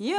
여